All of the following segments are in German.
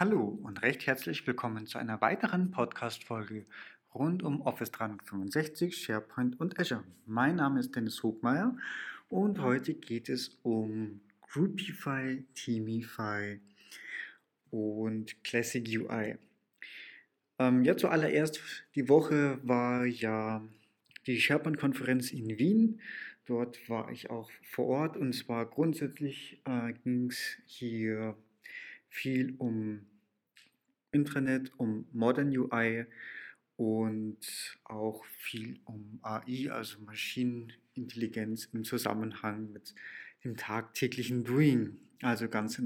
Hallo und recht herzlich willkommen zu einer weiteren Podcast-Folge rund um Office 365, SharePoint und Azure. Mein Name ist Dennis Hogmeier und heute geht es um Groupify, Teamify und Classic UI. Ähm, ja, zuallererst, die Woche war ja die SharePoint-Konferenz in Wien. Dort war ich auch vor Ort und zwar grundsätzlich äh, ging es hier viel um Intranet, um Modern UI und auch viel um AI, also Maschinenintelligenz im Zusammenhang mit dem tagtäglichen Doing. Also ganz,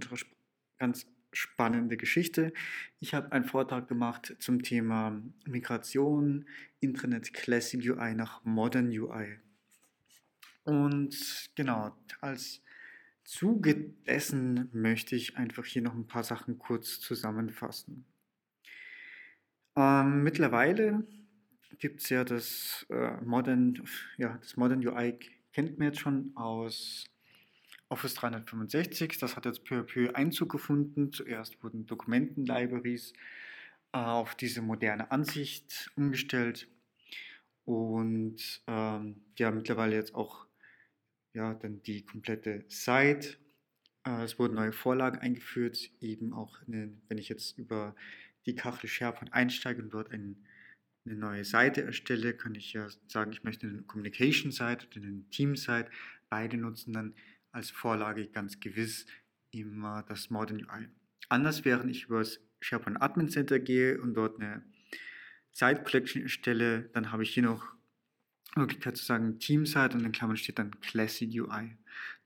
ganz spannende Geschichte. Ich habe einen Vortrag gemacht zum Thema Migration, Internet Classic UI nach Modern UI. Und genau, als Zuge dessen möchte ich einfach hier noch ein paar Sachen kurz zusammenfassen. Ähm, mittlerweile gibt es ja das äh, Modern, ja, das Modern UI kennt man jetzt schon aus Office 365. Das hat jetzt peu à peu Einzug gefunden. Zuerst wurden Dokumenten-Libraries äh, auf diese moderne Ansicht umgestellt und ähm, ja, mittlerweile jetzt auch ja, dann die komplette Site. Äh, es wurden neue Vorlagen eingeführt, eben auch, eine, wenn ich jetzt über die Kachel SharePoint einsteige und dort ein, eine neue Seite erstelle, kann ich ja sagen, ich möchte eine Communication-Site oder eine Team-Site. Beide nutzen dann als Vorlage ganz gewiss immer das Modern UI. Anders, während ich über das SharePoint Admin Center gehe und dort eine Site Collection erstelle, dann habe ich hier noch Möglichkeit zu sagen Team-Site und in Klammern steht dann Classic UI.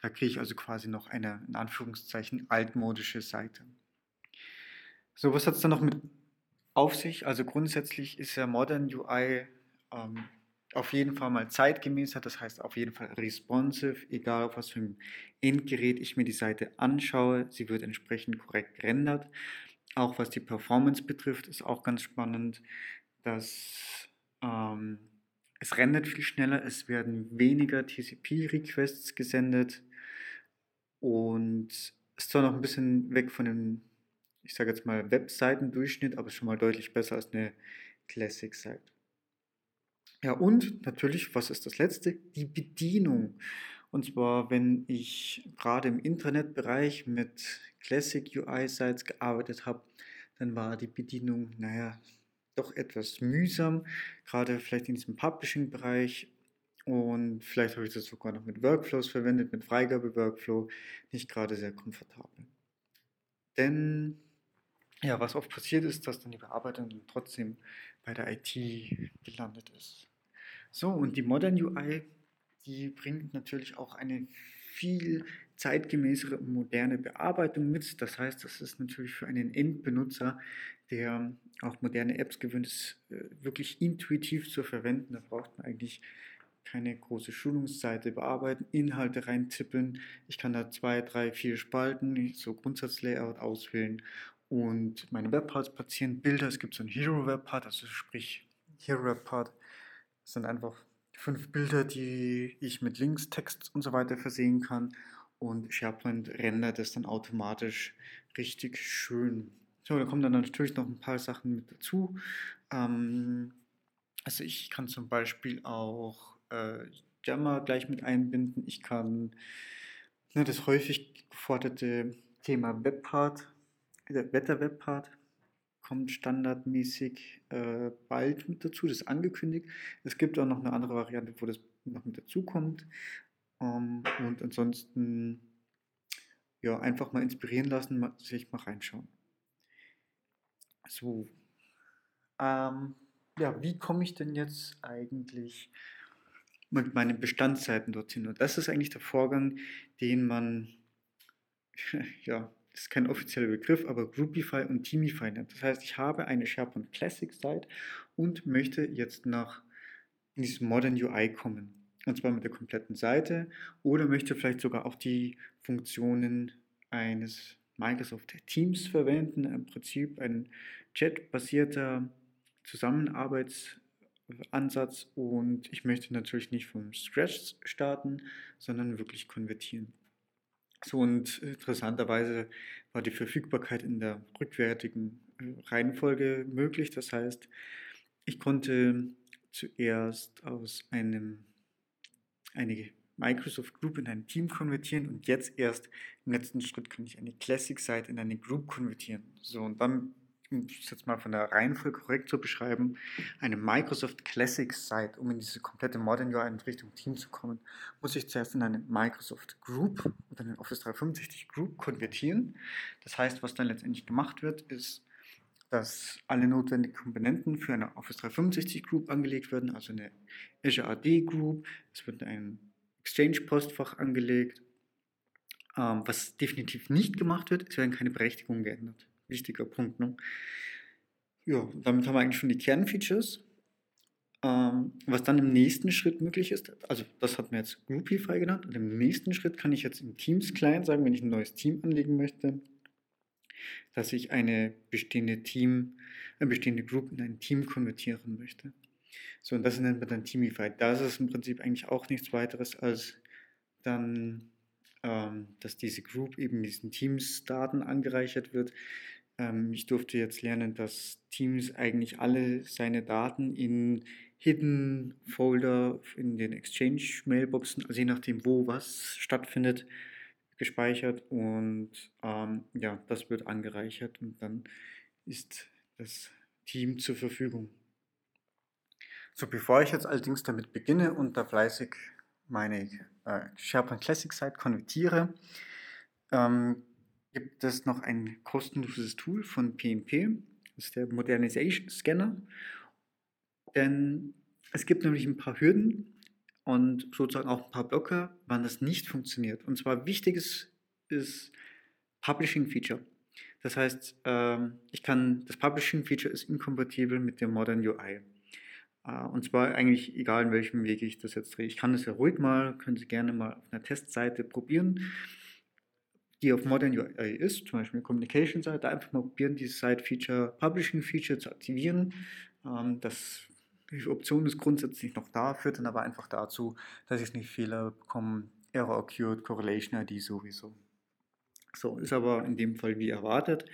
Da kriege ich also quasi noch eine, in Anführungszeichen, altmodische Seite. So, was hat es dann noch mit auf sich? Also grundsätzlich ist ja Modern UI ähm, auf jeden Fall mal zeitgemäßer, das heißt auf jeden Fall responsive, egal auf was für ein Endgerät ich mir die Seite anschaue, sie wird entsprechend korrekt gerendert. Auch was die Performance betrifft, ist auch ganz spannend, dass ähm, es rendert viel schneller, es werden weniger TCP-Requests gesendet und ist zwar noch ein bisschen weg von dem, ich sage jetzt mal, Webseitendurchschnitt, aber schon mal deutlich besser als eine Classic-Site. Ja, und natürlich, was ist das letzte? Die Bedienung. Und zwar, wenn ich gerade im Internetbereich mit Classic UI-Sites gearbeitet habe, dann war die Bedienung, naja, doch etwas mühsam, gerade vielleicht in diesem Publishing-Bereich. Und vielleicht habe ich das sogar noch mit Workflows verwendet, mit Freigabe-Workflow, nicht gerade sehr komfortabel. Denn ja, was oft passiert ist, dass dann die Bearbeitung trotzdem bei der IT gelandet ist. So, und die Modern UI, die bringt natürlich auch eine viel zeitgemäßere moderne Bearbeitung mit. Das heißt, das ist natürlich für einen Endbenutzer, der auch moderne Apps gewöhnt ist, äh, wirklich intuitiv zu verwenden. Da braucht man eigentlich keine große Schulungsseite bearbeiten, Inhalte reintippeln. Ich kann da zwei, drei, vier Spalten, so Grundsatzlayout auswählen und meine Webparts platzieren. Bilder, es gibt so ein Hero Webpart, also sprich Hero Webpart sind einfach fünf Bilder, die ich mit Links, Text und so weiter versehen kann und SharePoint rendert das dann automatisch richtig schön. So, da kommen dann natürlich noch ein paar Sachen mit dazu. Ähm, also ich kann zum Beispiel auch äh, Jammer gleich mit einbinden. Ich kann ne, das häufig geforderte Thema Webpart, der Wetter-Webpart kommt standardmäßig äh, bald mit dazu, das ist angekündigt. Es gibt auch noch eine andere Variante, wo das noch mit dazu kommt. Ähm, und ansonsten ja, einfach mal inspirieren lassen, sich mal reinschauen. So, ähm, ja, wie komme ich denn jetzt eigentlich mit meinen Bestandsseiten dorthin? Und das ist eigentlich der Vorgang, den man ja, das ist kein offizieller Begriff, aber Groupify und Teamify nennt. Das heißt, ich habe eine SharePoint Classic Site und möchte jetzt nach in dieses Modern UI kommen. Und zwar mit der kompletten Seite oder möchte vielleicht sogar auch die Funktionen eines Microsoft Teams verwenden. Im Prinzip ein chat-basierter Zusammenarbeitsansatz und ich möchte natürlich nicht vom Scratch starten, sondern wirklich konvertieren. So und interessanterweise war die Verfügbarkeit in der rückwärtigen äh, Reihenfolge möglich. Das heißt, ich konnte zuerst aus einem eine Microsoft Group in ein Team konvertieren und jetzt erst im letzten Schritt kann ich eine Classic Site in eine Group konvertieren. So und dann um es jetzt mal von der Reihenfolge korrekt zu beschreiben, eine Microsoft Classic Site, um in diese komplette Modern UI in Richtung Team zu kommen, muss ich zuerst in eine Microsoft Group oder eine Office 365 Group konvertieren. Das heißt, was dann letztendlich gemacht wird, ist, dass alle notwendigen Komponenten für eine Office 365 Group angelegt werden, also eine Azure AD Group, es wird ein Exchange Postfach angelegt. Ähm, was definitiv nicht gemacht wird, es werden keine Berechtigungen geändert wichtiger Punkt. Ne? Ja, damit haben wir eigentlich schon die Kernfeatures. Ähm, was dann im nächsten Schritt möglich ist, also das hat mir jetzt Groupify genannt, und im nächsten Schritt kann ich jetzt im Teams-Client sagen, wenn ich ein neues Team anlegen möchte, dass ich eine bestehende Team, eine bestehende Group in ein Team konvertieren möchte. So, und das nennt man dann Teamify. Da ist im Prinzip eigentlich auch nichts weiteres als dann, ähm, dass diese Group eben mit diesen Teams-Daten angereichert wird ähm, ich durfte jetzt lernen, dass Teams eigentlich alle seine Daten in Hidden Folder in den Exchange-Mailboxen, also je nachdem, wo was stattfindet, gespeichert und ähm, ja, das wird angereichert und dann ist das Team zur Verfügung. So, bevor ich jetzt allerdings damit beginne und da fleißig meine äh, SharePoint Classic Site konvertiere, ähm, gibt es noch ein kostenloses Tool von PNP, das ist der Modernization Scanner. Denn es gibt nämlich ein paar Hürden und sozusagen auch ein paar Blocker, wann das nicht funktioniert. Und zwar wichtiges ist Publishing Feature. Das heißt, ähm, ich kann, das Publishing Feature ist inkompatibel mit dem Modern UI. Äh, und zwar eigentlich egal, in welchem Weg ich das jetzt drehe. Ich kann das ja ruhig mal, können Sie gerne mal auf einer Testseite probieren die auf Modern UI ist, zum Beispiel Communication Seite, einfach mal probieren, dieses Site Feature, Publishing Feature zu aktivieren. Ähm, das, die Option ist grundsätzlich noch da, führt dann aber einfach dazu, dass ich nicht Fehler bekomme, Error Occurred, Correlation ID sowieso. So, ist aber in dem Fall wie erwartet.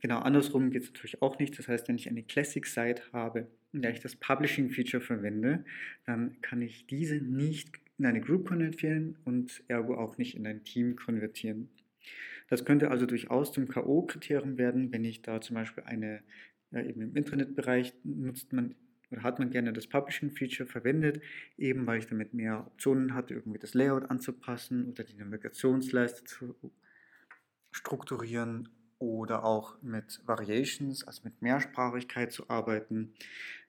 Genau andersrum geht es natürlich auch nicht. Das heißt, wenn ich eine Classic Site habe, in der ich das Publishing Feature verwende, dann kann ich diese nicht in eine Group konvertieren und ergo auch nicht in ein Team konvertieren. Das könnte also durchaus zum K.O.-Kriterium werden, wenn ich da zum Beispiel eine, ja, eben im Internetbereich nutzt man oder hat man gerne das Publishing-Feature verwendet, eben weil ich damit mehr Optionen hatte, irgendwie das Layout anzupassen oder die Navigationsleiste zu strukturieren oder auch mit Variations, also mit Mehrsprachigkeit zu arbeiten.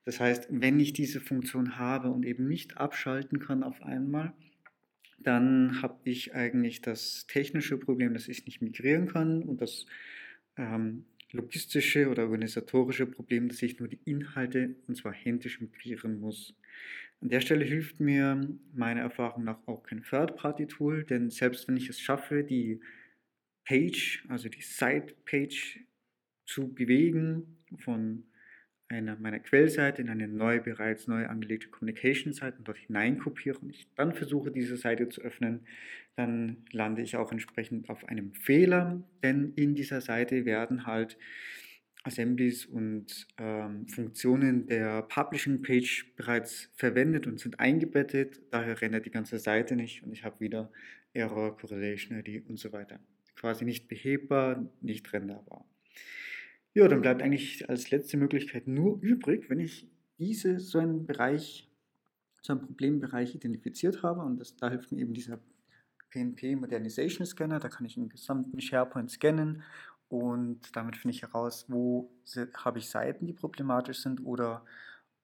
Das heißt, wenn ich diese Funktion habe und eben nicht abschalten kann auf einmal, dann habe ich eigentlich das technische Problem, dass ich nicht migrieren kann und das ähm, logistische oder organisatorische Problem, dass ich nur die Inhalte und zwar händisch migrieren muss. An der Stelle hilft mir meiner Erfahrung nach auch kein Third-Party-Tool, denn selbst wenn ich es schaffe, die Page, also die Site-Page zu bewegen von einer meiner Quellseite in eine neue, bereits neu angelegte Communication-Seite und dort hineinkopiere und ich dann versuche, diese Seite zu öffnen, dann lande ich auch entsprechend auf einem Fehler, denn in dieser Seite werden halt Assemblies und ähm, Funktionen der Publishing Page bereits verwendet und sind eingebettet. Daher rendert die ganze Seite nicht und ich habe wieder Error, Correlation ID und so weiter. Quasi nicht behebbar, nicht renderbar. Ja, dann bleibt eigentlich als letzte Möglichkeit nur übrig, wenn ich diese so einen Bereich, so einen Problembereich identifiziert habe und das, da hilft mir eben dieser PNP Modernization Scanner, da kann ich den gesamten SharePoint scannen und damit finde ich heraus, wo habe ich Seiten, die problematisch sind oder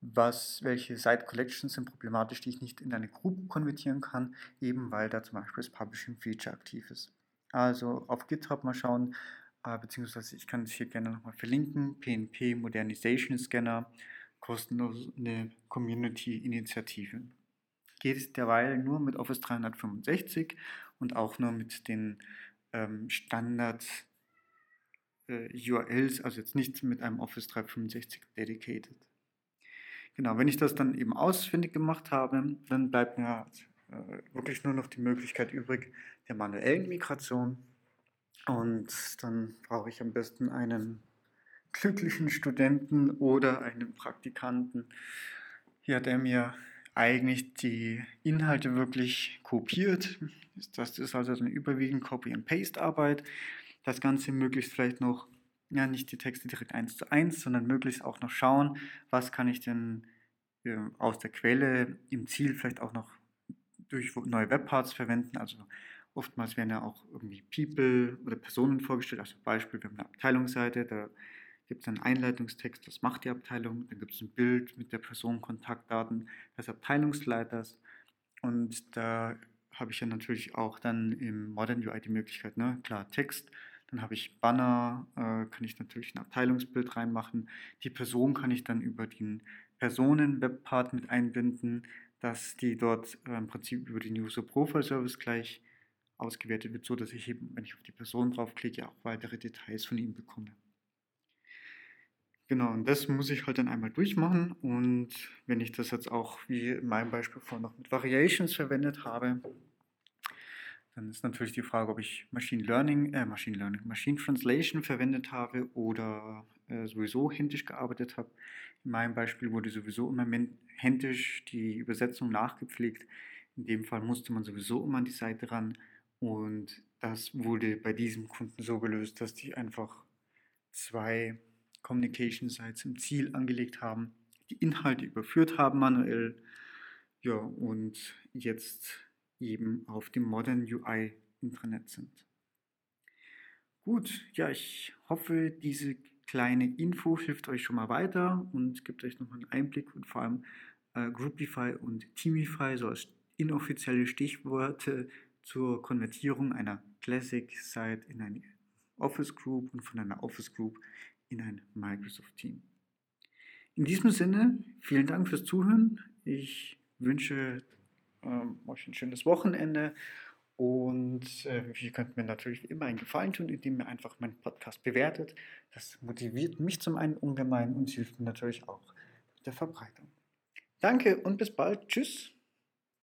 was, welche Site Collections sind problematisch, die ich nicht in eine Group konvertieren kann, eben weil da zum Beispiel das Publishing Feature aktiv ist. Also auf GitHub mal schauen, beziehungsweise ich kann es hier gerne nochmal verlinken, PNP Modernization Scanner, kostenlose Community-Initiative. Geht derweil nur mit Office 365 und auch nur mit den ähm, Standard äh, URLs, also jetzt nicht mit einem Office 365 Dedicated. Genau, wenn ich das dann eben ausfindig gemacht habe, dann bleibt mir äh, wirklich nur noch die Möglichkeit übrig der manuellen Migration Und dann brauche ich am besten einen glücklichen Studenten oder einen Praktikanten, ja, der mir eigentlich die Inhalte wirklich kopiert. Das ist also eine überwiegend Copy-and-Paste-Arbeit. Das Ganze möglichst vielleicht noch, ja, nicht die Texte direkt eins zu eins, sondern möglichst auch noch schauen, was kann ich denn äh, aus der Quelle im Ziel vielleicht auch noch durch neue Webparts verwenden. Also oftmals werden ja auch irgendwie People oder Personen vorgestellt. Also Beispiel, wir haben eine Abteilungsseite, da gibt es einen Einleitungstext, das macht die Abteilung, dann gibt es ein Bild mit der Person, Kontaktdaten des Abteilungsleiters. Und da habe ich ja natürlich auch dann im Modern UI die Möglichkeit, ne, klar Text, dann habe ich Banner, äh, kann ich natürlich ein Abteilungsbild reinmachen, die Person kann ich dann über den Personen-Webpart mit einbinden, dass die dort äh, im Prinzip über den User Profile Service gleich ausgewertet wird, so dass ich eben, wenn ich auf die Person draufklicke, auch weitere Details von ihm bekomme. Genau, und das muss ich halt dann einmal durchmachen. Und wenn ich das jetzt auch, wie in meinem Beispiel vorhin noch mit Variations verwendet habe, dann ist natürlich die Frage, ob ich Machine Learning, äh, Machine Learning, Machine Translation verwendet habe oder äh, sowieso händisch gearbeitet habe. In meinem Beispiel wurde sowieso immer händisch die Übersetzung nachgepflegt. In dem Fall musste man sowieso immer an die Seite ran. Und das wurde bei diesem Kunden so gelöst, dass die einfach zwei Communication Sites im Ziel angelegt haben, die Inhalte überführt haben manuell, ja, und jetzt eben auf dem Modern UI Intranet sind. Gut, ja, ich hoffe, diese kleine Info hilft euch schon mal weiter und gibt euch nochmal einen Einblick und vor allem äh, Groupify und Teamify so als inoffizielle Stichworte zur Konvertierung einer Classic Site in eine Office Group und von einer Office Group in ein Microsoft Team. In diesem Sinne, vielen Dank fürs Zuhören. Ich wünsche ähm, euch ein schönes Wochenende und äh, ihr könnt mir natürlich immer einen Gefallen tun, indem ihr einfach meinen Podcast bewertet. Das motiviert mich zum einen ungemein und hilft mir natürlich auch mit der Verbreitung. Danke und bis bald. Tschüss.